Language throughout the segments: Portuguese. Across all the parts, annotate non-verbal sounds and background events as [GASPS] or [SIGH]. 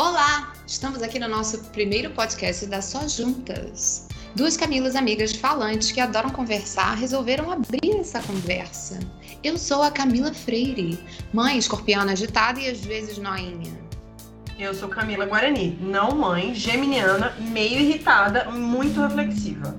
Olá! Estamos aqui no nosso primeiro podcast da Só Juntas. Duas Camilas amigas falantes que adoram conversar resolveram abrir essa conversa. Eu sou a Camila Freire, mãe escorpiana agitada e às vezes noinha. Eu sou Camila Guarani, não mãe, geminiana, meio irritada, muito reflexiva.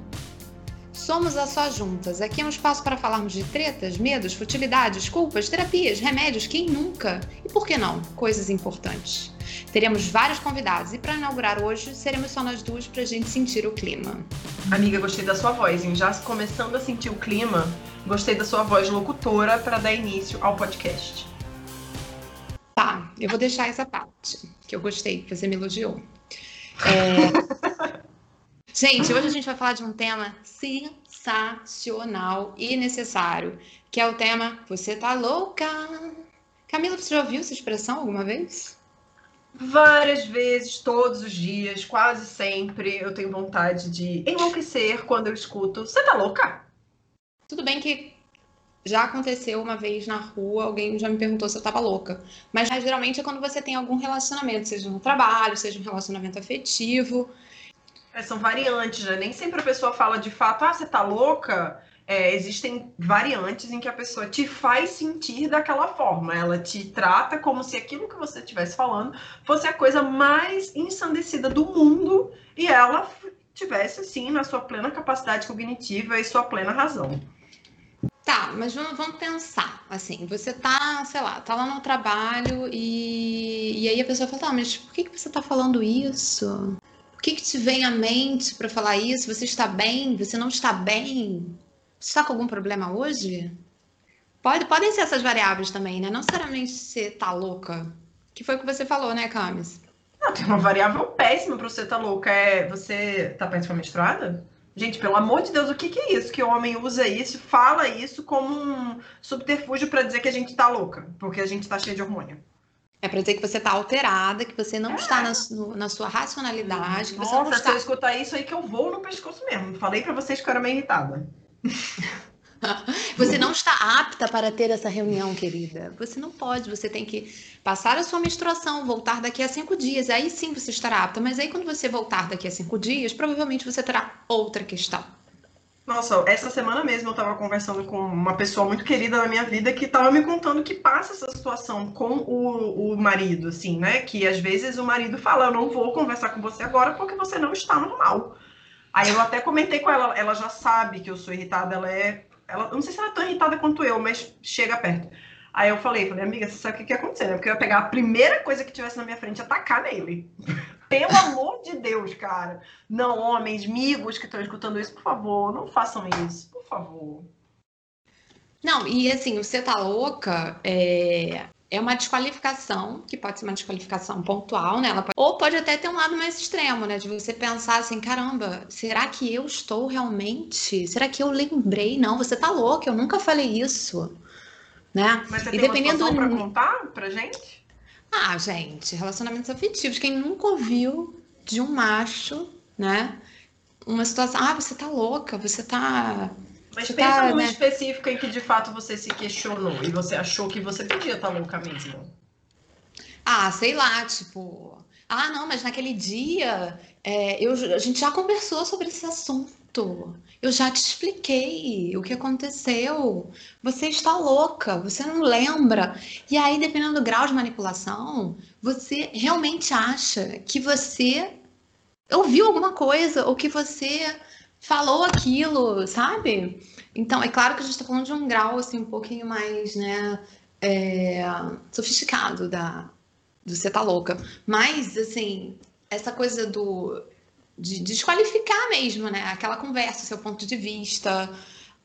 Somos a Só Juntas. Aqui é um espaço para falarmos de tretas, medos, futilidades, culpas, terapias, remédios, quem nunca? E por que não? Coisas importantes. Teremos vários convidados e para inaugurar hoje seremos só nós duas para a gente sentir o clima. Amiga, gostei da sua voz, hein? Já começando a sentir o clima, gostei da sua voz locutora para dar início ao podcast. Tá, eu vou deixar essa parte que eu gostei, que você me elogiou. É... [LAUGHS] Gente, hoje a gente vai falar de um tema sensacional e necessário, que é o tema Você tá louca? Camila, você já ouviu essa expressão alguma vez? Várias vezes, todos os dias, quase sempre, eu tenho vontade de enlouquecer quando eu escuto Você tá louca? Tudo bem que já aconteceu uma vez na rua, alguém já me perguntou se eu tava louca. Mas geralmente é quando você tem algum relacionamento, seja no trabalho, seja um relacionamento afetivo. É, são variantes, né? Nem sempre a pessoa fala de fato, ah, você tá louca. É, existem variantes em que a pessoa te faz sentir daquela forma. Ela te trata como se aquilo que você estivesse falando fosse a coisa mais ensandecida do mundo e ela tivesse, assim, na sua plena capacidade cognitiva e sua plena razão. Tá, mas vamos, vamos pensar, assim, você tá, sei lá, tá lá no trabalho e, e aí a pessoa fala, tá, mas por que, que você tá falando isso? O que, que te vem à mente para falar isso? Você está bem? Você não está bem? Você está com algum problema hoje? Pode, podem ser essas variáveis também, né? Não necessariamente você tá louca. Que foi o que você falou, né, Camis? Não, tem uma variável péssima para você tá louca. É você tá péssima menstruada? Gente, pelo amor de Deus, o que, que é isso? Que o homem usa isso, fala isso como um subterfúgio para dizer que a gente tá louca, porque a gente tá cheio de hormônio. É para dizer que você está alterada, que você não é. está na, no, na, sua racionalidade. Que Nossa, você não está... se eu escutar isso aí que eu vou no pescoço mesmo. Falei para vocês que eu era meio irritada. [LAUGHS] você não está apta para ter essa reunião, querida. Você não pode. Você tem que passar a sua menstruação, voltar daqui a cinco dias. Aí sim você estará apta. Mas aí quando você voltar daqui a cinco dias, provavelmente você terá outra questão. Nossa, essa semana mesmo eu tava conversando com uma pessoa muito querida na minha vida que tava me contando que passa essa situação com o, o marido, assim, né? Que às vezes o marido fala, eu não vou conversar com você agora porque você não está normal. Aí eu até comentei com ela, ela já sabe que eu sou irritada, ela é. Ela, não sei se ela é tão irritada quanto eu, mas chega perto. Aí eu falei, falei, amiga, você sabe o que, que ia acontecer, né? Porque eu ia pegar a primeira coisa que tivesse na minha frente e atacar nele. Pelo amor de Deus, cara. Não, homens, amigos que estão escutando isso, por favor, não façam isso, por favor. Não, e assim, você tá louca é, é uma desqualificação, que pode ser uma desqualificação pontual, né? Pode, ou pode até ter um lado mais extremo, né? De você pensar assim, caramba, será que eu estou realmente? Será que eu lembrei? Não, você tá louca, eu nunca falei isso. Né? Mas você e tem dependendo uma pra contar pra gente? Ah, gente, relacionamentos afetivos. Quem nunca ouviu de um macho, né? Uma situação, ah, você tá louca, você tá. Mas você pensa tá, né? específica em que de fato você se questionou e você achou que você podia estar tá louca mesmo. Ah, sei lá, tipo. Ah, não, mas naquele dia é, eu, a gente já conversou sobre esse assunto. Eu já te expliquei o que aconteceu. Você está louca, você não lembra. E aí, dependendo do grau de manipulação, você realmente acha que você ouviu alguma coisa ou que você falou aquilo, sabe? Então, é claro que a gente está falando de um grau assim um pouquinho mais, né, é, sofisticado da do você tá louca. Mas, assim, essa coisa do de desqualificar mesmo, né? Aquela conversa, seu ponto de vista,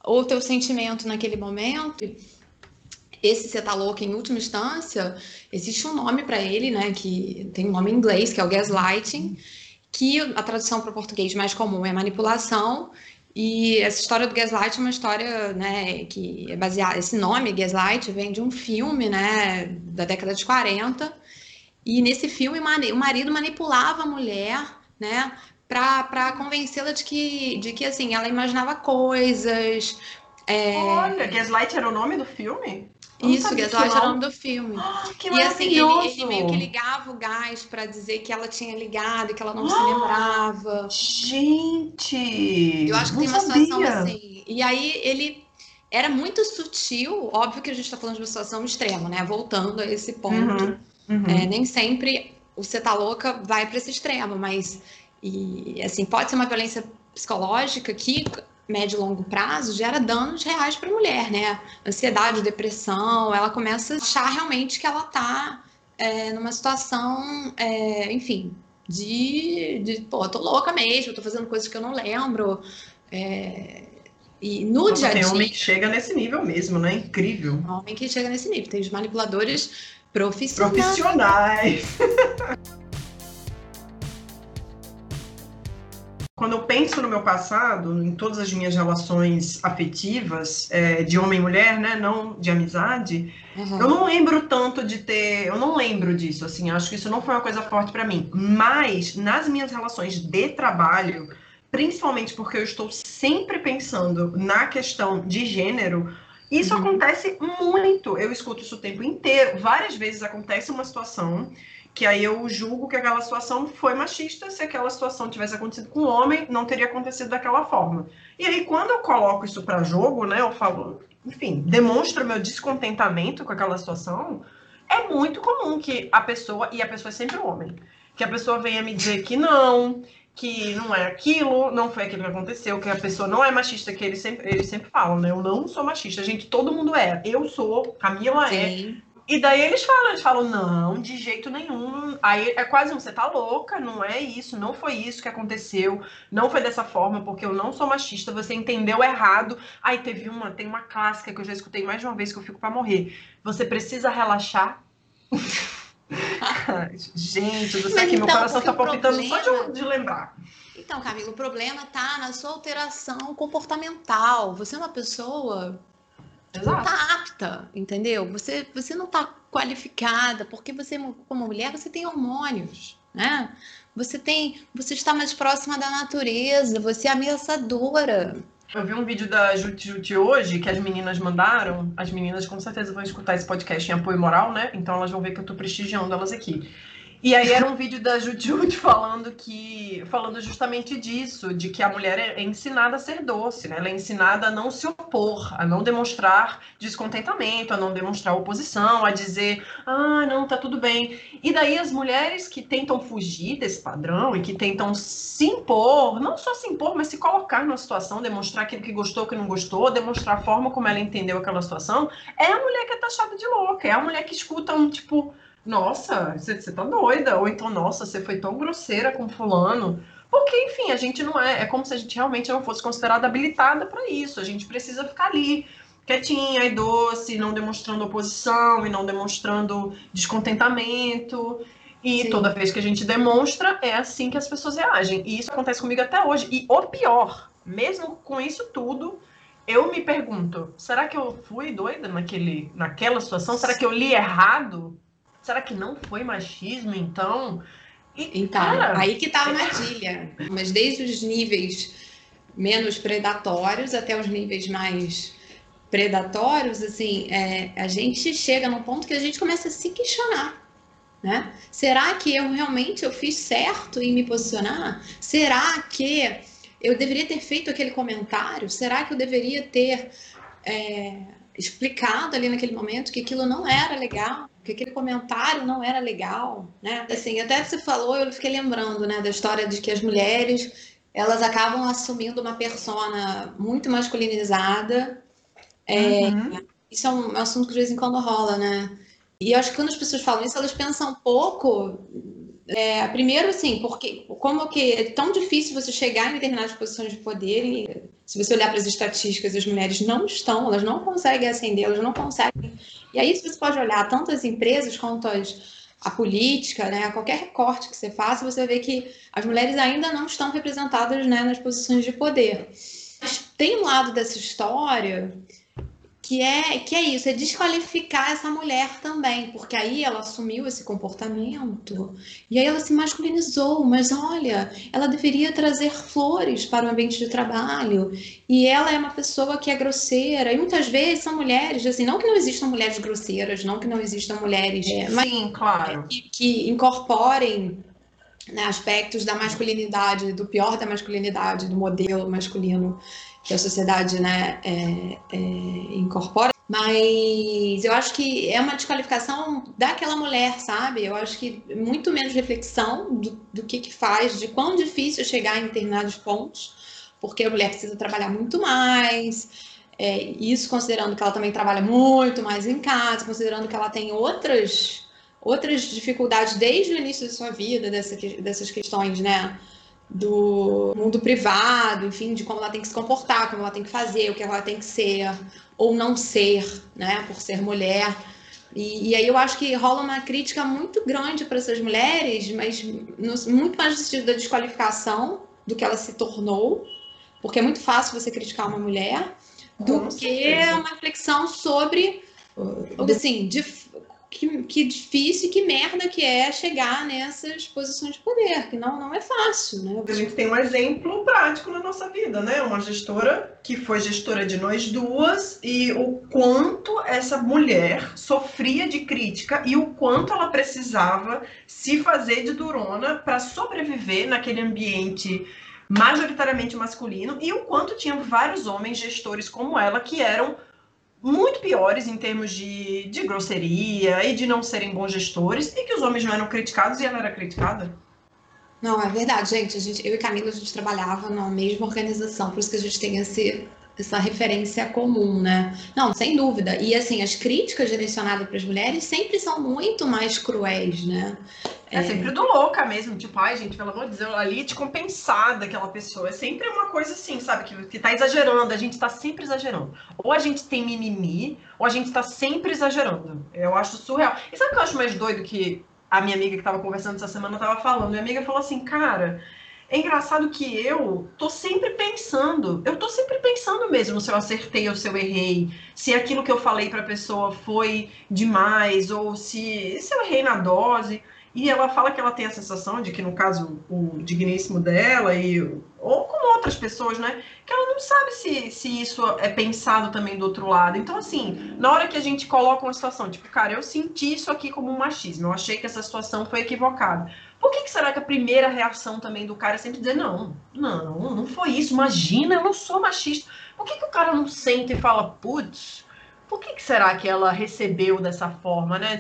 ou teu sentimento naquele momento. Esse você tá louco em última instância, existe um nome para ele, né? Que tem um nome em inglês, que é o gaslighting, que a tradução para o português mais comum é manipulação. E essa história do gaslight é uma história, né, que é baseada. Esse nome, gaslight, vem de um filme, né, da década de 40. E nesse filme, o marido manipulava a mulher, né, para convencê-la de que, de que assim, ela imaginava coisas, É... Olha, Gaslight era o nome do filme? Isso, Gaslight era o nome do filme. Oh, [GASPS] que e assim, ele, ele, meio que ligava o gás para dizer que ela tinha ligado e que ela não oh, se [GASPS] lembrava. Gente! Eu acho que tem uma sabia. situação assim. E aí ele era muito sutil, óbvio que a gente está falando de uma situação extrema, né? Voltando a esse ponto. Uhum, uhum. É, nem sempre o você tá louca vai para esse extremo, mas e assim, pode ser uma violência psicológica que médio e longo prazo gera danos reais para a mulher, né? Ansiedade, depressão, ela começa a achar realmente que ela está é, numa situação, é, enfim, de, de, pô, tô louca mesmo, tô fazendo coisas que eu não lembro. É, e no dia a dia. Tem homem que chega nesse nível mesmo, né? Incrível. Homem que chega nesse nível. Tem os manipuladores profissionais. Profissionais. [LAUGHS] Quando eu penso no meu passado, em todas as minhas relações afetivas, é, de homem e mulher, né, não de amizade, uhum. eu não lembro tanto de ter, eu não lembro disso, assim, acho que isso não foi uma coisa forte para mim. Mas nas minhas relações de trabalho, principalmente porque eu estou sempre pensando na questão de gênero, isso uhum. acontece muito. Eu escuto isso o tempo inteiro. Várias vezes acontece uma situação que aí eu julgo que aquela situação foi machista, se aquela situação tivesse acontecido com um homem, não teria acontecido daquela forma. E aí, quando eu coloco isso para jogo, né, eu falo, enfim, demonstro meu descontentamento com aquela situação, é muito comum que a pessoa, e a pessoa é sempre um homem, que a pessoa venha me dizer que não, que não é aquilo, não foi aquilo que aconteceu, que a pessoa não é machista, que eles sempre, eles sempre falam, né? Eu não sou machista, gente, todo mundo é. Eu sou, Camila é. Sim. E daí eles falam, eles falam, não, de jeito nenhum. Aí é quase um, você tá louca, não é isso, não foi isso que aconteceu, não foi dessa forma, porque eu não sou machista, você entendeu errado. Aí teve uma, tem uma clássica que eu já escutei mais de uma vez que eu fico para morrer. Você precisa relaxar. [LAUGHS] Gente do céu, aqui então, meu coração tá palpitando problema... só de, de lembrar. Então, Camila, o problema tá na sua alteração comportamental. Você é uma pessoa não está apta, entendeu? Você, você não está qualificada, porque você, como mulher, você tem hormônios, né? Você tem, você está mais próxima da natureza, você é ameaçadora. Eu vi um vídeo da Juti Juti hoje que as meninas mandaram. As meninas com certeza vão escutar esse podcast em apoio moral, né? Então elas vão ver que eu estou prestigiando elas aqui. E aí era um vídeo da Jujut [LAUGHS] falando que falando justamente disso, de que a mulher é ensinada a ser doce, né? Ela é ensinada a não se opor, a não demonstrar descontentamento, a não demonstrar oposição, a dizer, ah, não, tá tudo bem. E daí as mulheres que tentam fugir desse padrão e que tentam se impor, não só se impor, mas se colocar numa situação, demonstrar aquilo que gostou, que não gostou, demonstrar a forma como ela entendeu aquela situação, é a mulher que é taxada de louca, é a mulher que escuta um tipo nossa, você, você tá doida, ou então, nossa, você foi tão grosseira com fulano. Porque, enfim, a gente não é. É como se a gente realmente não fosse considerada habilitada para isso. A gente precisa ficar ali, quietinha e doce, não demonstrando oposição e não demonstrando descontentamento. E Sim. toda vez que a gente demonstra, é assim que as pessoas reagem. E isso acontece comigo até hoje. E o pior, mesmo com isso tudo, eu me pergunto: será que eu fui doida naquele, naquela situação? Será que eu li errado? Será que não foi machismo, então? E, então, cara, aí que tá a armadilha. Mas desde os níveis menos predatórios até os níveis mais predatórios, assim, é, a gente chega num ponto que a gente começa a se questionar. Né? Será que eu realmente eu fiz certo em me posicionar? Será que eu deveria ter feito aquele comentário? Será que eu deveria ter é, explicado ali naquele momento que aquilo não era legal? que aquele comentário não era legal, né? Assim, até você falou, eu fiquei lembrando, né, da história de que as mulheres elas acabam assumindo uma persona muito masculinizada. É, uhum. Isso é um, assunto que de vez em quando rola, né? E eu acho que quando as pessoas falam isso, elas pensam um pouco é, primeiro, assim, porque como que é tão difícil você chegar em determinadas posições de poder e se você olhar para as estatísticas, as mulheres não estão, elas não conseguem ascender, elas não conseguem. E aí você pode olhar tanto as empresas quanto as, a política, né, qualquer recorte que você faça, você vê que as mulheres ainda não estão representadas né, nas posições de poder. Mas tem um lado dessa história que é que é isso, é desqualificar essa mulher também, porque aí ela assumiu esse comportamento e aí ela se masculinizou, mas olha, ela deveria trazer flores para o ambiente de trabalho e ela é uma pessoa que é grosseira e muitas vezes são mulheres, assim, não que não existam mulheres grosseiras, não que não existam mulheres, é, mas Sim, claro. que, que incorporem né, aspectos da masculinidade, do pior da masculinidade, do modelo masculino que a sociedade né, é, é, incorpora. Mas eu acho que é uma desqualificação daquela mulher, sabe? Eu acho que muito menos reflexão do, do que, que faz, de quão difícil chegar em determinados pontos, porque a mulher precisa trabalhar muito mais. É, isso considerando que ela também trabalha muito mais em casa, considerando que ela tem outras outras dificuldades desde o início da sua vida, dessa, dessas questões, né? Do mundo privado, enfim, de como ela tem que se comportar, como ela tem que fazer, o que ela tem que ser ou não ser, né, por ser mulher. E, e aí eu acho que rola uma crítica muito grande para essas mulheres, mas no, muito mais no sentido da desqualificação do que ela se tornou, porque é muito fácil você criticar uma mulher, do Com que certeza. uma reflexão sobre, assim, de que, que difícil, que merda que é chegar nessas posições de poder, que não, não é fácil, né? A gente tem um exemplo prático na nossa vida, né? Uma gestora que foi gestora de nós duas e o quanto essa mulher sofria de crítica e o quanto ela precisava se fazer de durona para sobreviver naquele ambiente majoritariamente masculino e o quanto tinha vários homens gestores como ela que eram muito piores em termos de, de grosseria e de não serem bons gestores, e que os homens não eram criticados e ela era criticada. Não, é verdade, gente. A gente eu e Camila, a gente trabalhava na mesma organização, por isso que a gente tem esse, essa referência comum, né? Não, sem dúvida. E assim, as críticas direcionadas para as mulheres sempre são muito mais cruéis, né? É, é sempre do louca mesmo, tipo, ai, gente, pelo amor de Deus, ali te compensada aquela pessoa. É sempre uma coisa assim, sabe? Que, que tá exagerando, a gente tá sempre exagerando. Ou a gente tem mimimi, ou a gente tá sempre exagerando. Eu acho surreal. E sabe o que eu acho mais doido que a minha amiga que tava conversando essa semana tava falando? Minha amiga falou assim, cara, é engraçado que eu tô sempre pensando, eu tô sempre pensando mesmo se eu acertei ou se eu errei, se aquilo que eu falei para a pessoa foi demais ou se, se eu errei na dose. E ela fala que ela tem a sensação de que, no caso, o digníssimo dela, e, ou com outras pessoas, né? Que ela não sabe se, se isso é pensado também do outro lado. Então, assim, na hora que a gente coloca uma situação, tipo, cara, eu senti isso aqui como um machismo, eu achei que essa situação foi equivocada. Por que, que será que a primeira reação também do cara é sempre dizer, não, não, não foi isso, imagina, eu não sou machista. Por que, que o cara não sente e fala, putz, por que, que será que ela recebeu dessa forma, né?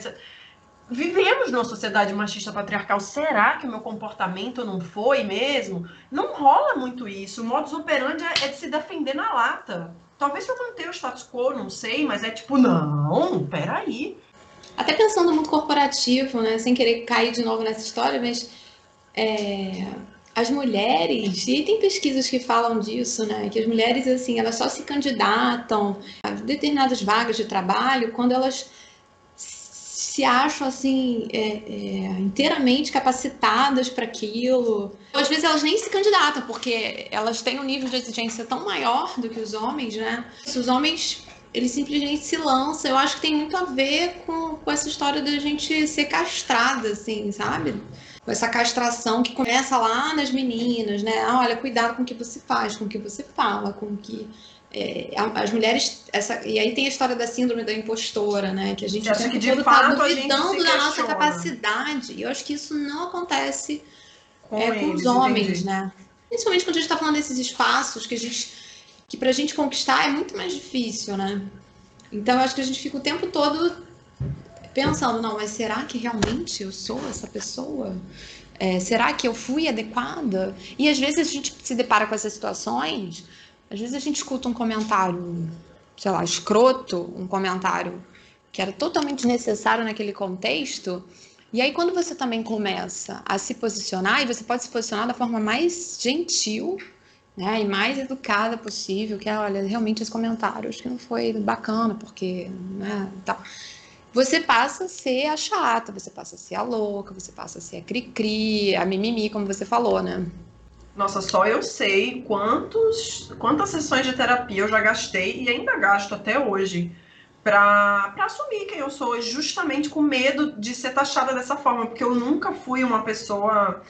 vivemos numa sociedade machista patriarcal. Será que o meu comportamento não foi mesmo? Não rola muito isso. O modus operandi é, é de se defender na lata. Talvez eu manter o status quo, não sei, mas é tipo, não, peraí. Até pensando mundo corporativo, né? Sem querer cair de novo nessa história, mas é, as mulheres, e tem pesquisas que falam disso, né? Que as mulheres, assim, elas só se candidatam a determinadas vagas de trabalho quando elas se acham assim é, é, inteiramente capacitadas para aquilo. Às vezes elas nem se candidatam porque elas têm um nível de exigência tão maior do que os homens, né? Os homens eles simplesmente se lançam. Eu acho que tem muito a ver com, com essa história da gente ser castrada, assim, sabe? Com essa castração que começa lá nas meninas, né? Ah, olha, cuidado com o que você faz, com o que você fala, com o que é, as mulheres essa e aí tem a história da síndrome da impostora né que a gente acha que todo tá duvidando da nossa capacidade e eu acho que isso não acontece com, é, com os homens entendi. né principalmente quando a gente está falando desses espaços que a gente que para a gente conquistar é muito mais difícil né então acho que a gente fica o tempo todo pensando não mas será que realmente eu sou essa pessoa é, será que eu fui adequada e às vezes a gente se depara com essas situações às vezes a gente escuta um comentário, sei lá, escroto, um comentário que era totalmente necessário naquele contexto. E aí, quando você também começa a se posicionar, e você pode se posicionar da forma mais gentil né, e mais educada possível, que é, olha, realmente esse comentário acho que não foi bacana, porque, né, tal. Você passa a ser a chata, você passa a ser a louca, você passa a ser a cri-cri, a mimimi, como você falou, né? Nossa, só eu sei quantos, quantas sessões de terapia eu já gastei e ainda gasto até hoje para assumir quem eu sou, justamente com medo de ser taxada dessa forma, porque eu nunca fui uma pessoa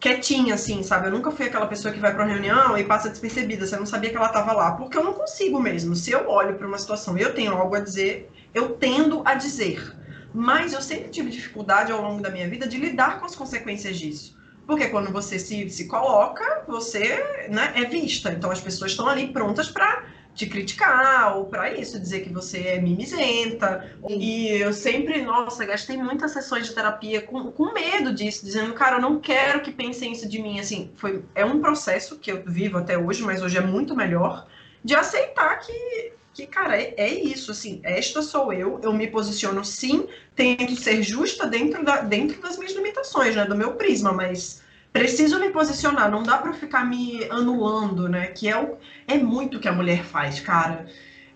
quietinha, assim, sabe? Eu nunca fui aquela pessoa que vai uma reunião e passa despercebida, você não sabia que ela estava lá, porque eu não consigo mesmo. Se eu olho para uma situação e eu tenho algo a dizer, eu tendo a dizer. Mas eu sempre tive dificuldade ao longo da minha vida de lidar com as consequências disso. Porque quando você se, se coloca, você né, é vista. Então as pessoas estão ali prontas para te criticar, ou para isso, dizer que você é mimizenta. E eu sempre, nossa, gastei muitas sessões de terapia com, com medo disso, dizendo, cara, eu não quero que pensem isso de mim. Assim, foi, é um processo que eu vivo até hoje, mas hoje é muito melhor, de aceitar que, que cara, é, é isso, assim, esta sou eu, eu me posiciono sim, tento ser justa dentro, da, dentro das minhas limitações, né, do meu prisma, mas preciso me posicionar, não dá para ficar me anulando, né? Que é, o, é muito que a mulher faz, cara.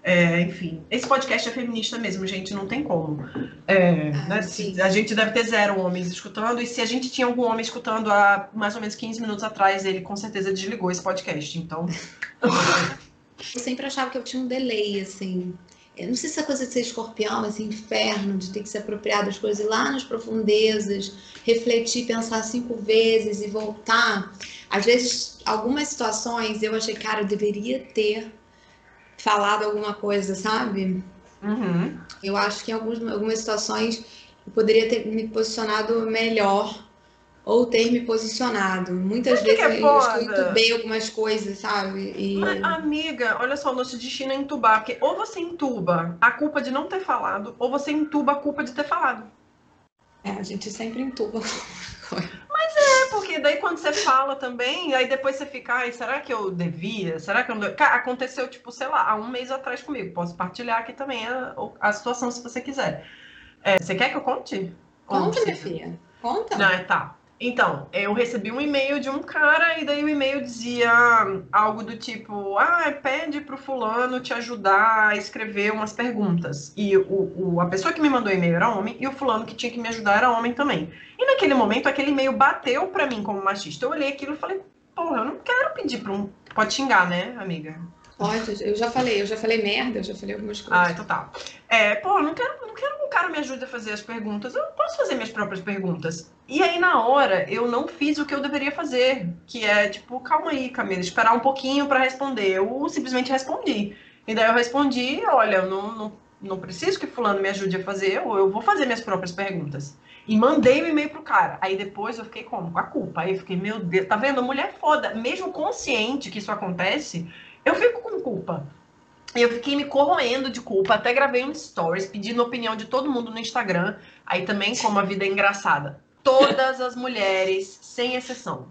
É, enfim, esse podcast é feminista mesmo, gente, não tem como. É, ah, né, a gente deve ter zero homens escutando, e se a gente tinha algum homem escutando há mais ou menos 15 minutos atrás, ele com certeza desligou esse podcast, então. [LAUGHS] Eu sempre achava que eu tinha um delay, assim. Eu não sei se essa coisa de ser escorpião, esse inferno, de ter que se apropriar das coisas, lá nas profundezas, refletir, pensar cinco vezes e voltar. Às vezes, algumas situações eu achei, cara, eu deveria ter falado alguma coisa, sabe? Uhum. Eu acho que em algumas, algumas situações eu poderia ter me posicionado melhor ou ter me posicionado. Muitas vezes é eu entubei algumas coisas, sabe? E... Mas, amiga, olha só, o nosso destino é entubar, porque ou você entuba a culpa de não ter falado, ou você entuba a culpa de ter falado. É, a gente sempre entuba. [LAUGHS] Mas é, porque daí quando você fala também, aí depois você fica, ai, será que eu devia? Será que eu não... Cara, aconteceu, tipo, sei lá, há um mês atrás comigo. Posso partilhar aqui também a, a situação se você quiser. É, você quer que eu conte? Conta, minha filha. Conta. Não, é, tá. Então, eu recebi um e-mail de um cara e daí o e-mail dizia algo do tipo: ah, pede pro fulano te ajudar a escrever umas perguntas. E o, o, a pessoa que me mandou o e-mail era homem e o fulano que tinha que me ajudar era homem também. E naquele momento, aquele e-mail bateu pra mim como machista. Eu olhei aquilo e falei: porra, eu não quero pedir pra um. Pode xingar, né, amiga? Pode, eu já falei, eu já falei merda, eu já falei algumas coisas. Ah, então tá. É, pô, não quero, não quero que um cara me ajude a fazer as perguntas, eu posso fazer minhas próprias perguntas. E aí, na hora, eu não fiz o que eu deveria fazer, que é, tipo, calma aí, Camila, esperar um pouquinho para responder. Eu simplesmente respondi. E daí eu respondi, olha, eu não, não, não preciso que fulano me ajude a fazer, ou eu vou fazer minhas próprias perguntas. E mandei o um e-mail pro cara. Aí depois eu fiquei como? Com a culpa. Aí eu fiquei, meu Deus, tá vendo? Mulher foda. Mesmo consciente que isso acontece, eu fico com culpa. Eu fiquei me corroendo de culpa, até gravei um stories pedindo opinião de todo mundo no Instagram. Aí também, como a vida é engraçada, todas as mulheres, sem exceção,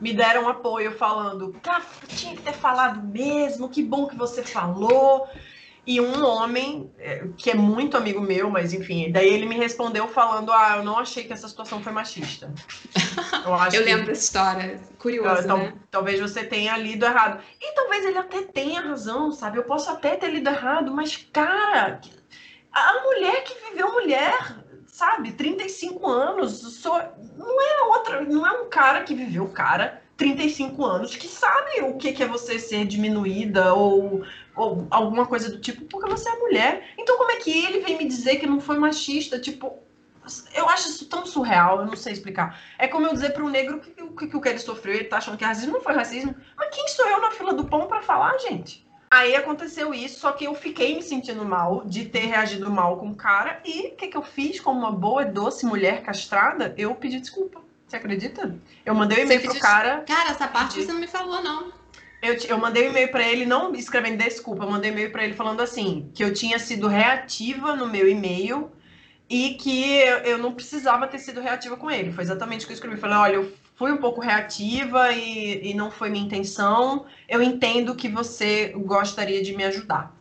me deram apoio falando: tá, tinha que ter falado mesmo, que bom que você falou. E um homem, é, que é muito amigo meu, mas enfim, daí ele me respondeu falando: Ah, eu não achei que essa situação foi machista. Eu, [LAUGHS] acho eu que... lembro dessa história. Curioso, então, né? Talvez você tenha lido errado. E talvez ele até tenha razão, sabe? Eu posso até ter lido errado, mas, cara, a mulher que viveu mulher, sabe? 35 anos, sou... não é outra, não é um cara que viveu cara 35 anos que sabe o que, é você ser diminuída ou, ou alguma coisa do tipo, porque você é mulher. Então, como é que ele vem me dizer que não foi machista? Tipo, eu acho isso tão surreal, eu não sei explicar. É como eu dizer para um negro que o que, que, que ele sofreu, ele tá achando que é racismo, não foi racismo. Mas quem sou eu na fila do pão para falar, gente? Aí aconteceu isso, só que eu fiquei me sentindo mal de ter reagido mal com o cara. E o que, que eu fiz como uma boa e doce mulher castrada? Eu pedi desculpa. Você acredita? Eu mandei um e-mail pro cara. Cara, essa parte pedi... você não me falou, não. Eu, eu mandei um e-mail para ele, não escrevendo desculpa, eu mandei um e-mail para ele falando assim: que eu tinha sido reativa no meu e-mail e que eu, eu não precisava ter sido reativa com ele. Foi exatamente o que eu escrevi. Falei: olha, eu fui um pouco reativa e, e não foi minha intenção. Eu entendo que você gostaria de me ajudar.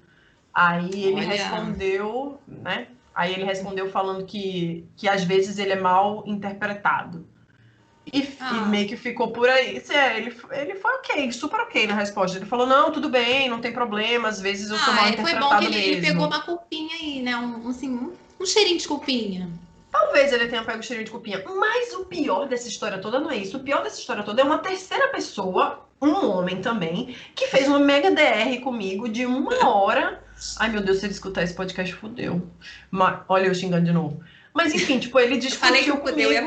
Aí ele olha. respondeu, né? Aí ele respondeu falando que, que às vezes ele é mal interpretado. E, ah. e, meio que ficou por aí. É, ele, ele foi ok, super ok na resposta. Ele falou: não, tudo bem, não tem problema, às vezes eu sou ah, mal interpretado Foi bom que ele, ele, pegou uma culpinha aí, né? Um, assim, um, um cheirinho de culpinha. Talvez ele tenha pego o cheirinho de cupinha. Mas o pior dessa história toda não é isso. O pior dessa história toda é uma terceira pessoa, um homem também, que fez uma mega DR comigo de uma hora. Ai, meu Deus, se ele escutar esse podcast, fudeu. Mas, olha eu xingando de novo. Mas enfim, tipo, ele discutiu Falei que comigo. fudeu é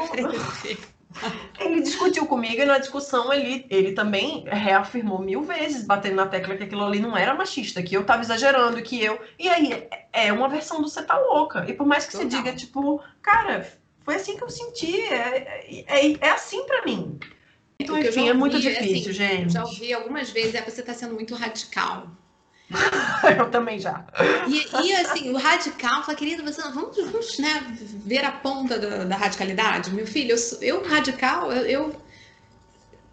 Ele discutiu comigo e na discussão ele, ele também reafirmou mil vezes, batendo na tecla que aquilo ali não era machista, que eu tava exagerando, que eu. E aí, é- é uma versão do você tá louca. E por mais que você Total. diga, tipo, cara, foi assim que eu senti, é, é, é assim pra mim. Então, O que eu já enfim, é muito ouvi, difícil, assim, gente. Já ouvi algumas vezes, é você tá sendo muito radical. [LAUGHS] Eu também já. E, e, assim, o radical fala, querido, você vamos, vamos né, ver a ponta da, da radicalidade. Meu filho, eu, eu radical, eu, eu-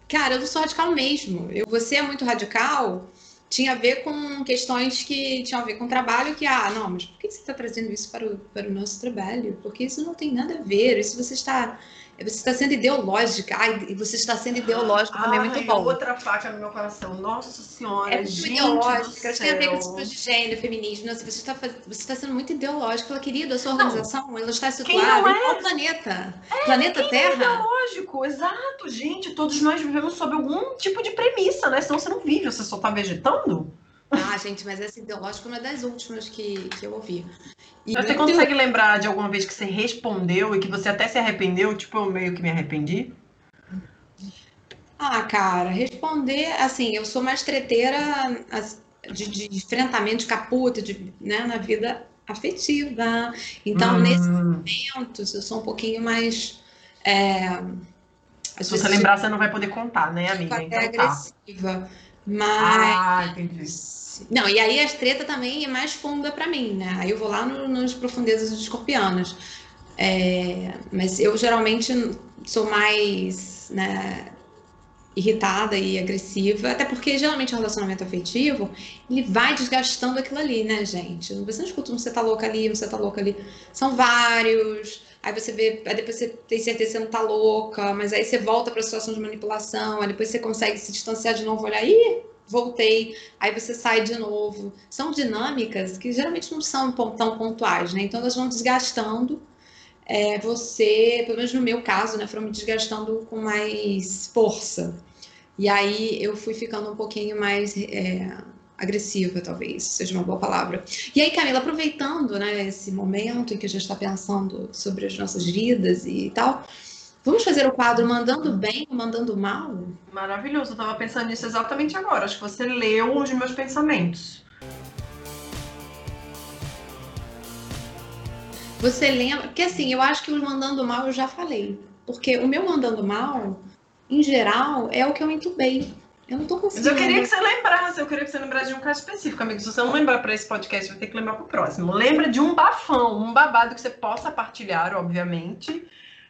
Cara, eu não sou radical mesmo. Eu, você é muito radical, tinha a ver com questões que tinham a ver com trabalho, que, ah, não, mas por que você está trazendo isso para o, para o nosso trabalho? Porque isso não tem nada a ver. Isso você está. Você está sendo ideológica. Ai, e você está sendo ideológica também é muito Ai, bom. outra faca no meu coração. Nossa senhora, É muito gente ideológica, tem a ver com discurso de gênero, feminismo. Você está faz... você está sendo muito ideológico. Fala, querido, a sua organização ela está situada não em é? qual planeta? planeta quem não é Terra? Lógico, exato, gente. Todos nós vivemos sob algum tipo de premissa, né? Senão você não vive, você só tá vegetando. Ah, gente, mas essa ideológica é uma das últimas que, que eu ouvi. E você muito- consegue lembrar de alguma vez que você respondeu e que você até se arrependeu? Tipo, eu meio que me arrependi? Ah, cara, responder, assim, eu sou mais treteira de, de enfrentamento de caputa, de, né, na vida afetiva. Então, Hum, nesses momentos, eu sou um pouquinho mais. é, Se você lembrar, você não vai poder contar, né, amiga? Então tá. agressiva. Mas. Ah, entendi. Não, e aí as treta também é mais funda pra mim, né? Aí eu vou lá no, nos profundezas dos escorpianos. É, mas eu geralmente sou mais, né, irritada e agressiva, até porque geralmente o relacionamento afetivo, ele vai desgastando aquilo ali, né, gente? Você não escuta um você tá louca ali, um você tá louca ali. São vários. Aí você vê, aí depois você tem certeza que você não tá louca, mas aí você volta pra situação de manipulação, aí depois você consegue se distanciar de novo, olhar, ih, voltei, aí você sai de novo. São dinâmicas que geralmente não são tão pontuais, né? Então elas vão desgastando. é, você, pelo menos no meu caso, né, foram me desgastando com mais força. E aí eu fui ficando um pouquinho mais é, agressiva, talvez, seja uma boa palavra. E aí, Camila, aproveitando, né, esse momento em que a gente está pensando sobre as nossas vidas e tal, vamos fazer o quadro mandando bem, mandando mal? Maravilhoso, eu tava pensando nisso exatamente agora. Acho que você leu os meus pensamentos. Você lembra? Porque assim, eu acho que o mandando mal eu já falei. Porque o meu mandando mal, em geral, é o que eu entubei. Eu não tô Mas conseguindo. eu queria que você lembrasse, eu queria que você lembrasse de um caso específico, amigo. Se você não lembrar para esse podcast, vai ter que lembrar pro próximo. Lembra de um bafão, um babado que você possa partilhar, obviamente.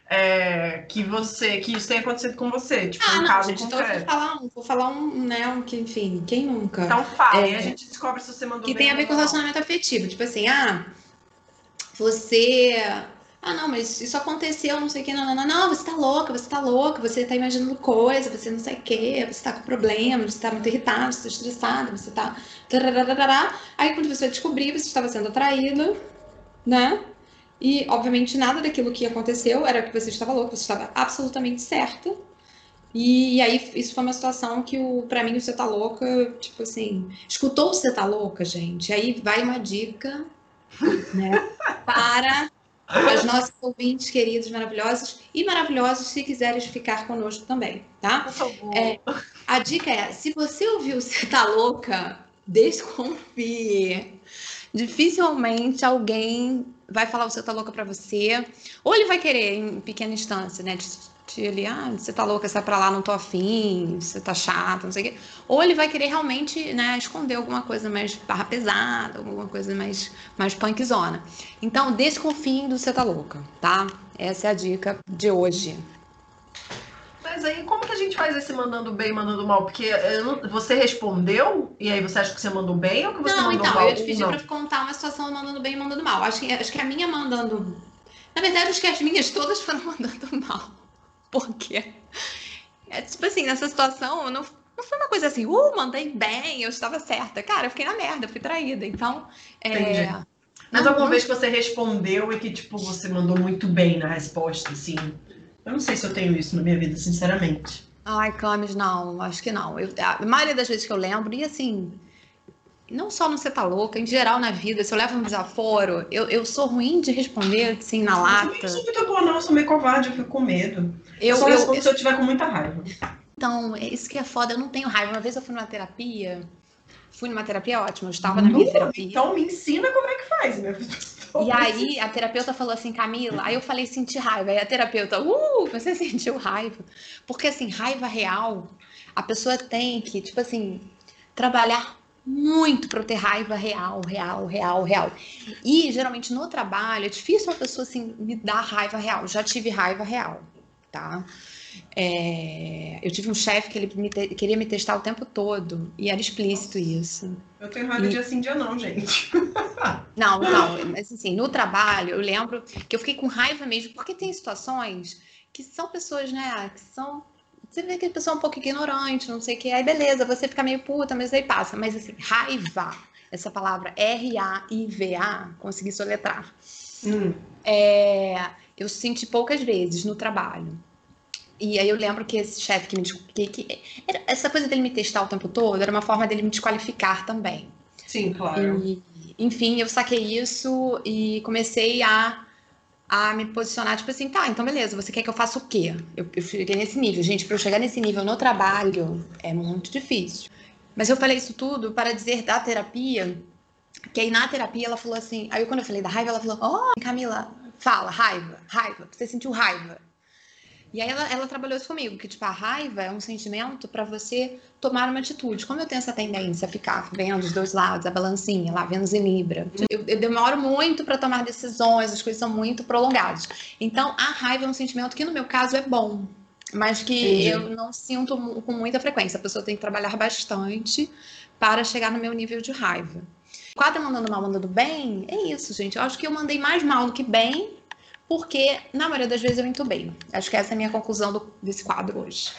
É, que você, que isso tenha acontecido com você, tipo, Ah, um não, caso gente, então eu vou concreto. falar um, vou falar um, né, um que, enfim, quem nunca? Então fala, É, e a gente descobre se você mandou que tem a ver com relacionamento afetivo. Tipo assim, ah, você. Ah, não, mas isso aconteceu, não sei o que, não, não, não, não, você tá louca, você tá louca, você tá imaginando coisa, você não sei o que, você tá com problema, você tá muito irritado, você tá estressado, você tá. Aí quando você descobrir, você estava sendo atraída, né? E, obviamente, nada daquilo que aconteceu era que você estava louca, você estava absolutamente certa. E, aí, isso foi uma situação que, o, pra mim, o Você Tá Louca, tipo assim, escutou o Você Tá Louca, gente? Aí vai uma dica, né, para as nossas ouvintes queridos, maravilhosos e maravilhosos, se quiserem ficar conosco também, tá? Por favor. É. A dica é, se você ouviu Você Tá Louca, desconfie. Dificilmente alguém vai falar você tá louca pra você. Ou ele vai querer, em pequena instância, né? De, ele, ah, você tá louca, sai pra lá, não tô afim, você tá chata, não sei o quê. Ou ele vai querer realmente, né, esconder alguma coisa mais barra pesada, alguma coisa mais, mais punkzona. Então, desconfiem do você tá louca, tá? Essa é a dica de hoje. Mas aí, como que a gente faz esse mandando bem, mandando mal? Porque eu não- você respondeu, e aí você acha que você mandou bem ou que você Não, mandou então, mal? eu ia te pedir Não. pra contar uma situação mandando bem e mandando mal. Acho que, acho que a minha mandando. Na verdade, acho que as minhas todas foram [LAUGHS] mandando mal. Por quê? É tipo assim, nessa situação, não, não foi uma coisa assim, uh, mandei bem, eu estava certa. Cara, eu fiquei na merda, eu fui traída. Então, é, Entendi. Mas não, alguma não... vez que você respondeu e que, tipo, você mandou muito bem na resposta, assim? Eu não sei se eu tenho isso na minha vida, sinceramente. Ai, Camis, não, acho que não. Eu, a maioria das vezes que eu lembro, e assim, não só no Você Tá Louca, em geral na vida, se eu levo um desaforo, eu, eu sou ruim de responder, assim, na lata. Eu sou muito boa, não, eu sou meio covarde, eu fico com medo. Eu, eu só respondo eu, se eu tiver com muita raiva. Então, isso que é foda, eu não tenho raiva. Uma vez eu fui numa terapia, fui numa terapia ótima, eu estava na minha terapia. Então me ensina como é que faz, meu E aí a terapeuta falou assim, Camila, aí eu falei senti raiva. Aí a terapeuta, uh, você [LAUGHS] sentiu raiva. Porque assim, raiva real, a pessoa tem que, tipo assim, trabalhar muito para ter raiva real, real, real, real. E geralmente no trabalho é difícil uma pessoa assim me dar raiva real. Já tive raiva real, tá? É, eu tive um chefe que ele me te, queria me testar o tempo todo e era explícito isso. Eu tenho raiva e... de assim dia não, gente. [LAUGHS] não, não, mas assim, no trabalho eu lembro que eu fiquei com raiva mesmo, porque tem situações que são pessoas, né, que são você vê que a pessoa é um pouco ignorante, não sei o que, aí beleza, você fica meio puta, mas aí passa. Mas assim, raiva, essa palavra R-A-I-V-A, consegui soletrar. Hum. É, eu senti poucas vezes no trabalho. E aí eu lembro que esse chefe que me que, que era, essa coisa dele me testar o tempo todo era uma forma dele me desqualificar também. Sim, claro. E, enfim, eu saquei isso e comecei a a me posicionar, tipo assim, tá, então beleza, você quer que eu faça o quê? Eu, eu cheguei nesse nível. Gente, para eu chegar nesse nível no trabalho é muito difícil. Mas eu falei isso tudo para dizer da terapia, que aí na terapia ela falou assim, aí quando eu falei da raiva, ela falou, oh, Camila, fala, raiva, raiva, você sentiu raiva. E aí ela, ela trabalhou isso comigo, que tipo, a raiva é um sentimento para você tomar uma atitude. Como eu tenho essa tendência a ficar vendo os dois lados, a balancinha lá, Vênus em Libra, eu, eu demoro muito para tomar decisões, as coisas são muito prolongadas. Então, a raiva é um sentimento que no meu caso é bom, mas que Entendi. eu não sinto com muita frequência. A pessoa tem que trabalhar bastante para chegar no meu nível de raiva. Quadro mandando mal, mandando bem, é isso, gente. Eu acho que eu mandei mais mal do que bem, porque na maioria das vezes eu entubei. Acho que essa é a minha conclusão do, desse quadro hoje.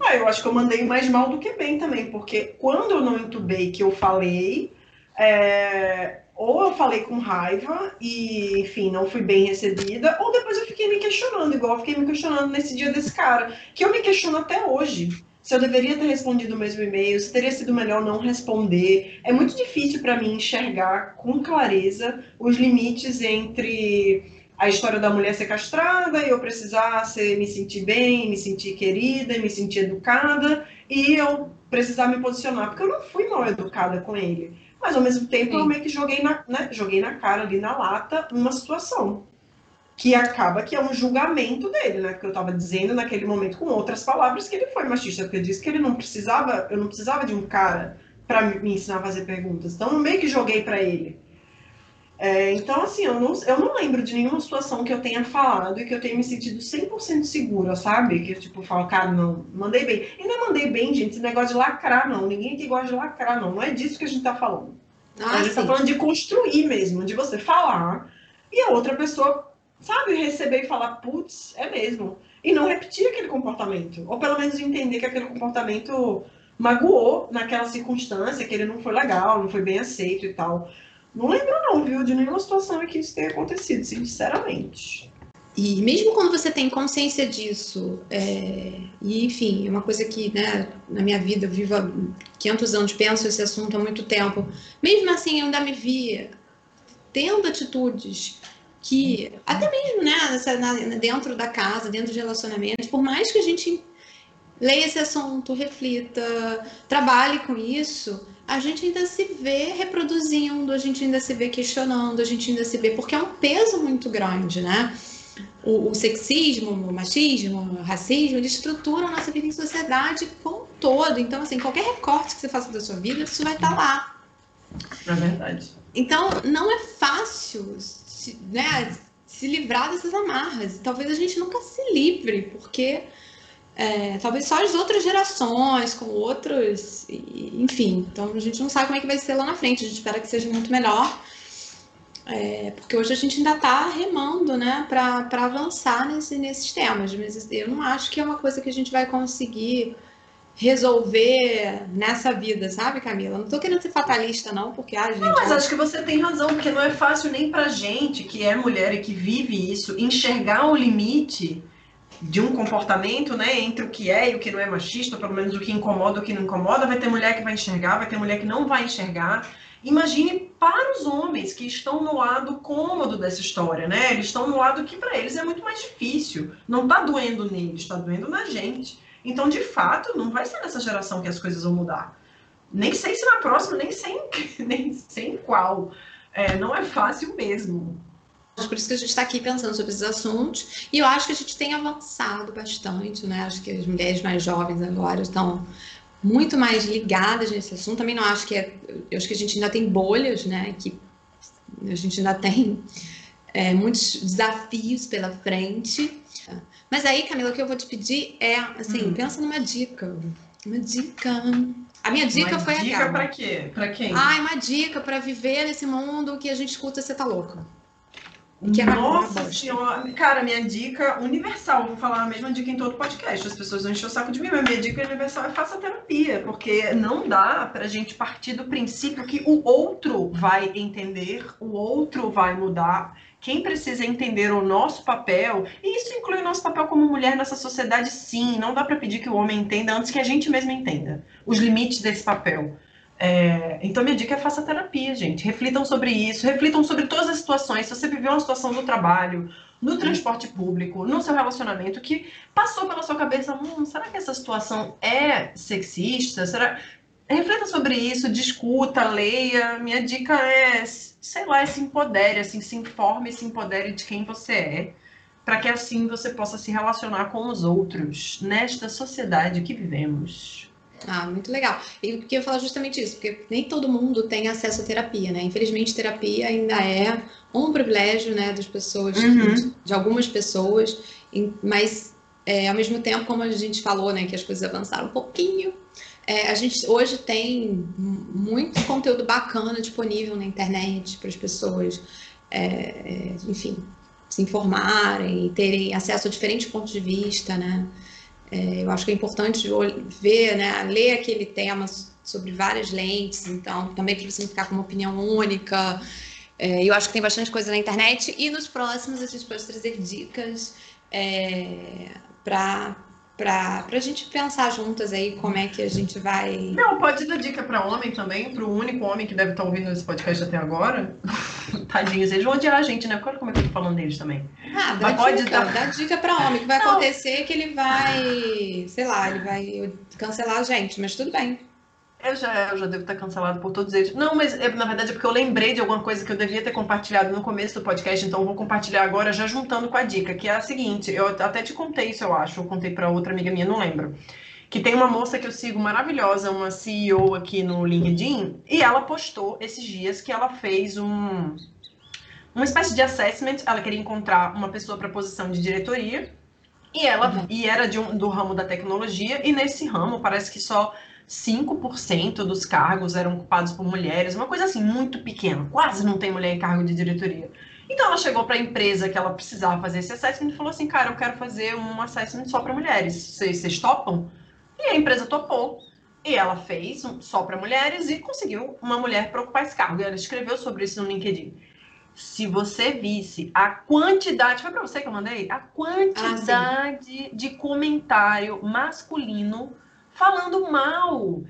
Ah, eu acho que eu mandei mais mal do que bem também, porque quando eu não entubei que eu falei, é... ou eu falei com raiva e, enfim, não fui bem recebida, ou depois eu fiquei me questionando, igual eu fiquei me questionando nesse dia desse cara, que eu me questiono até hoje. Se eu deveria ter respondido o mesmo e-mail, se teria sido melhor não responder. É muito difícil para mim enxergar com clareza os limites entre a história da mulher ser castrada eu precisar ser, me sentir bem, me sentir querida, me sentir educada e eu precisar me posicionar, porque eu não fui mal educada com ele. Mas ao mesmo tempo Sim. eu meio que joguei na, né, joguei na cara ali na lata uma situação que acaba que é um julgamento dele, né? Que eu estava dizendo naquele momento com outras palavras que ele foi machista, porque eu disse que ele não precisava, eu não precisava de um cara para me ensinar a fazer perguntas. Então eu meio que joguei para ele. É, então, assim, eu não, eu não lembro de nenhuma situação que eu tenha falado e que eu tenha me sentido 100% segura, sabe? Que, tipo, eu falo, cara, não, mandei bem. E não mandei bem, gente, esse negócio de lacrar, não. Ninguém aqui gosta de lacrar, não. Não é disso que a gente tá falando. Ah, a gente tá sim. tá falando de construir mesmo, de você falar e a outra pessoa, sabe, receber e falar, putz, é mesmo. E não repetir aquele comportamento. Ou pelo menos entender que aquele comportamento magoou naquela circunstância, que ele não foi legal, não foi bem aceito e tal. Não lembro não, viu, de nenhuma situação em que isso tenha acontecido, sinceramente. E mesmo quando você tem consciência disso, é, e enfim, é uma coisa que, né, na minha vida, eu vivo há 500 anos, penso esse assunto há muito tempo, mesmo assim eu ainda me via tendo atitudes que, até mesmo, né, dentro da casa, dentro de relacionamentos, por mais que a gente leia esse assunto, reflita, trabalhe com isso, a gente ainda se vê reproduzindo, a gente ainda se vê questionando, a gente ainda se vê, porque é um peso muito grande, né? O, o sexismo, o machismo, o racismo, ele estrutura a nossa vida em sociedade como um todo. Então, assim, qualquer recorte que você faça da sua vida, isso vai estar lá. É verdade. Então, não é fácil se, né, se livrar dessas amarras. Talvez a gente nunca se livre, porque é, talvez só as outras gerações, com outros, enfim. Então a gente não sabe como é que vai ser lá na frente. A gente espera que seja muito melhor, é, porque hoje a gente ainda está remando, né, para avançar nesse, nesses temas. Mas eu não acho que é uma coisa que a gente vai conseguir resolver nessa vida, sabe, Camila? Não tô querendo ser fatalista, não, porque a gente. Não, mas acho que você tem razão, porque não é fácil nem pra gente, que é mulher e que vive isso, enxergar o limite de um comportamento, né, entre o que é e o que não é machista, pelo menos o que incomoda e o que não incomoda, vai ter mulher que vai enxergar, vai ter mulher que não vai enxergar. Imagine para os homens que estão no lado cômodo dessa história, né? Eles estão no lado que para eles é muito mais difícil. Não está doendo neles, está doendo na gente. Então, de fato, não vai ser nessa geração que as coisas vão mudar. Nem sei se na próxima, nem sei, [LAUGHS] nem sei qual. É, não é fácil mesmo. Por isso que a gente está aqui pensando sobre esses assuntos. E eu acho que a gente tem avançado bastante, né? Acho que as mulheres mais jovens agora estão muito mais ligadas nesse assunto. Também não acho que é. Eu acho que a gente ainda tem bolhas, né? Que a gente ainda tem é, muitos desafios pela frente. Mas aí, Camila, o que eu vou te pedir é, assim, hum. pensa numa dica. Uma dica. A minha dica uma foi dica aquela. Dica pra quê? Pra quem? Ah, uma dica para viver nesse mundo que a gente escuta você tá louca. Que é Nossa senhora, cara, minha dica universal, vou falar a mesma dica em todo podcast, as pessoas vão encher o saco de mim, mas minha dica universal é faça terapia, porque não dá pra gente partir do princípio que o outro vai entender, o outro vai mudar. Quem precisa entender o nosso papel, e isso inclui o nosso papel como mulher nessa sociedade, sim, não dá para pedir que o homem entenda antes que a gente mesma entenda os limites desse papel. É, então, minha dica é faça terapia, gente. Reflitam sobre isso, reflitam sobre todas as situações. Se você viveu uma situação no trabalho, no transporte público, no seu relacionamento, que passou pela sua cabeça, hum, será que essa situação é sexista? Será... Reflita sobre isso, discuta, leia. Minha dica é, sei lá, é se empodere, assim, se informe, se empodere de quem você é, para que assim você possa se relacionar com os outros nesta sociedade que vivemos. Ah, muito legal. E porque eu falo justamente isso, porque nem todo mundo tem acesso à terapia, né? Infelizmente, terapia ainda é um privilégio, né, das pessoas, uhum. de, de, algumas pessoas, mas é, ao mesmo tempo, como a gente falou, né, que as coisas avançaram um pouquinho, é, a gente hoje tem muito conteúdo bacana disponível na internet para as pessoas, é, é, enfim, se informarem e terem acesso a diferentes pontos de vista, né? É, eu acho que é importante ver, né, ler aquele tema sobre várias lentes, então também para você não ficar com uma opinião única. É, eu acho que tem bastante coisa na internet e nos próximos a gente pode trazer dicas é, para para a gente pensar juntas aí como é que a gente vai. Não, pode dar dica para homem também, para o único homem que deve estar tá ouvindo esse podcast até agora. [LAUGHS] Tadinhos, eles vão odiar a gente, né? Olha como é que eu tô falando deles também. Ah, dá Mas dica, pode dar... dá dica para homem. O que vai Não. acontecer é que ele vai, sei lá, ele vai cancelar a gente, mas tudo bem. Eu já, eu já devo estar cancelado por todos eles. Não, mas é, na verdade é porque eu lembrei de alguma coisa que eu devia ter compartilhado no começo do podcast, então eu vou compartilhar agora já juntando com a dica, que é a seguinte, eu até te contei isso, eu acho, eu contei para outra amiga minha, não lembro. Que tem uma moça que eu sigo maravilhosa, uma CEO aqui no LinkedIn, e ela postou esses dias que ela fez um uma espécie de assessment, ela queria encontrar uma pessoa para posição de diretoria, e ela uhum. e era de um, do ramo da tecnologia, e nesse ramo parece que só 5% dos cargos eram ocupados por mulheres, uma coisa assim muito pequena, quase não tem mulher em cargo de diretoria. Então ela chegou para a empresa que ela precisava fazer esse assessment e falou assim: "Cara, eu quero fazer um assessment só para mulheres. Vocês, vocês topam?" E a empresa topou. E ela fez um, só para mulheres e conseguiu uma mulher para ocupar esse cargo. E ela escreveu sobre isso no LinkedIn. Se você visse a quantidade, foi para você que eu mandei? A quantidade ah, de comentário masculino falando mal.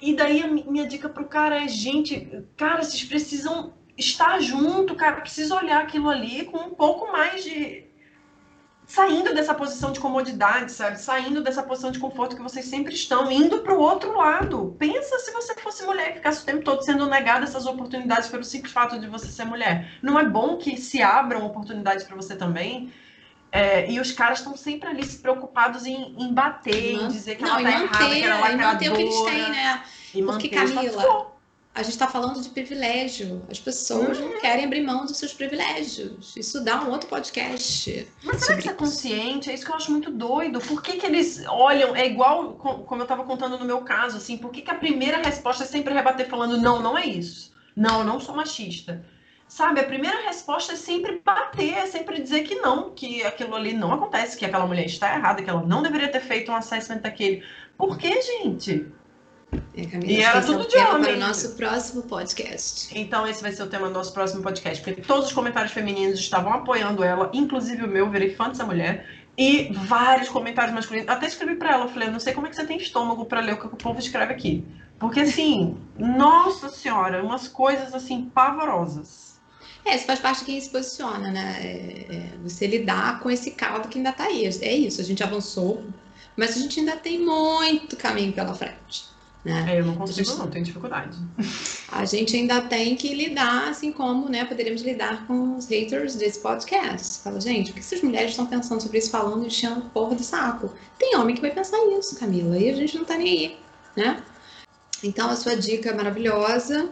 E daí a minha dica pro cara é, gente, cara, vocês precisam estar junto, cara, precisa olhar aquilo ali com um pouco mais de saindo dessa posição de comodidade, sabe? Saindo dessa posição de conforto que vocês sempre estão, indo para o outro lado. Pensa se você fosse mulher e ficasse o tempo todo sendo negada essas oportunidades pelo simples fato de você ser mulher. Não é bom que se abram oportunidades para você também? É, e os caras estão sempre ali se preocupados em, em bater, em dizer que não, ela tá manter, errada, que ela é lacradora. E manter o que eles têm, né? Porque, Camila, a gente está falando de privilégio. As pessoas uhum. não querem abrir mão dos seus privilégios. Isso dá um outro podcast. Mas será que você é consciente? É isso que eu acho muito doido. Por que, que eles olham? É igual como eu estava contando no meu caso, assim. Por que, que a primeira resposta é sempre rebater falando não, não é isso. Não, eu não sou machista. Sabe? A primeira resposta é sempre bater, é sempre dizer que não, que aquilo ali não acontece, que aquela mulher está errada, que ela não deveria ter feito um assessment daquele. Por que, gente? É, Camila, E era é o tudo de homem. para o nosso próximo podcast. Então, esse vai ser o tema do nosso próximo podcast, porque todos os comentários femininos estavam apoiando ela, inclusive o meu, virei fã dessa mulher, e vários comentários masculinos. Até escrevi pra ela, falei, eu não sei como é que você tem estômago pra ler o que o povo escreve aqui. Porque, assim, nossa senhora, umas coisas, assim, pavorosas. É, isso faz parte de quem se posiciona, né? É, é você lidar com esse caldo que ainda tá aí. É isso, a gente avançou, mas a gente ainda tem muito caminho pela frente. Né? É, eu não consigo, não, tenho dificuldade. A gente ainda tem que lidar, assim como né, poderíamos lidar com os haters desse podcast. Fala, gente, o que essas mulheres estão pensando sobre isso, falando e enchendo porra do saco? Tem homem que vai pensar isso, Camila, e a gente não tá nem aí, né? Então, a sua dica é maravilhosa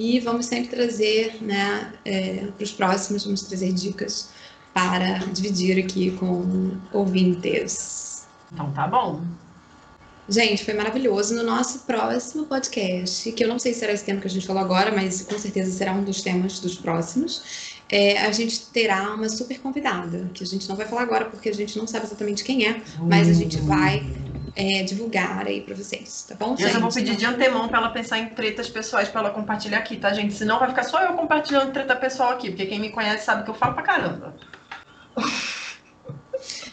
e vamos sempre trazer, né, é, para os próximos, vamos trazer dicas para dividir aqui com ouvintes. Então tá bom. Gente, foi maravilhoso. No nosso próximo podcast, que eu não sei se será esse tema que a gente falou agora, mas com certeza será um dos temas dos próximos, é, a gente terá uma super convidada, que a gente não vai falar agora porque a gente não sabe exatamente quem é, mas a gente vai é, divulgar aí pra vocês, tá bom, Eu gente? já vou pedir de antemão pra ela pensar em tretas pessoais pra ela compartilhar aqui, tá, gente? Senão vai ficar só eu compartilhando treta pessoal aqui, porque quem me conhece sabe que eu falo pra caramba.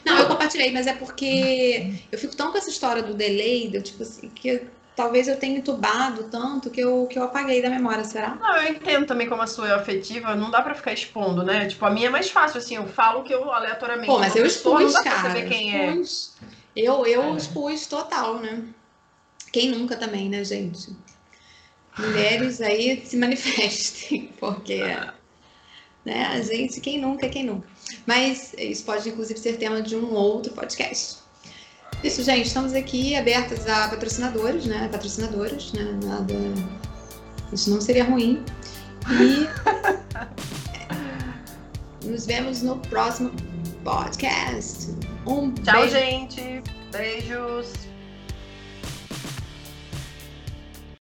Não, eu compartilhei, mas é porque eu fico tão com essa história do delay, do tipo assim, que talvez eu tenha entubado tanto que eu, que eu apaguei da memória, será? Não, eu entendo também como a sua é afetiva, não dá pra ficar expondo, né? Tipo, a minha é mais fácil, assim, eu falo que eu aleatoriamente. Pô, mas eu pessoa, expus, não dá pra cara. saber quem é. Eu, eu É. expus total, né? Quem nunca também, né, gente? Mulheres aí se manifestem, [LAUGHS] porque né, a gente, quem nunca, quem nunca. Mas isso pode, inclusive, ser tema de um outro podcast. Isso, gente, estamos aqui abertas a patrocinadores, né? Patrocinadoras, né? Nada. Isso não seria ruim. E [LAUGHS] nos vemos no próximo podcast. Um Tchau, beijo. gente. Beijos.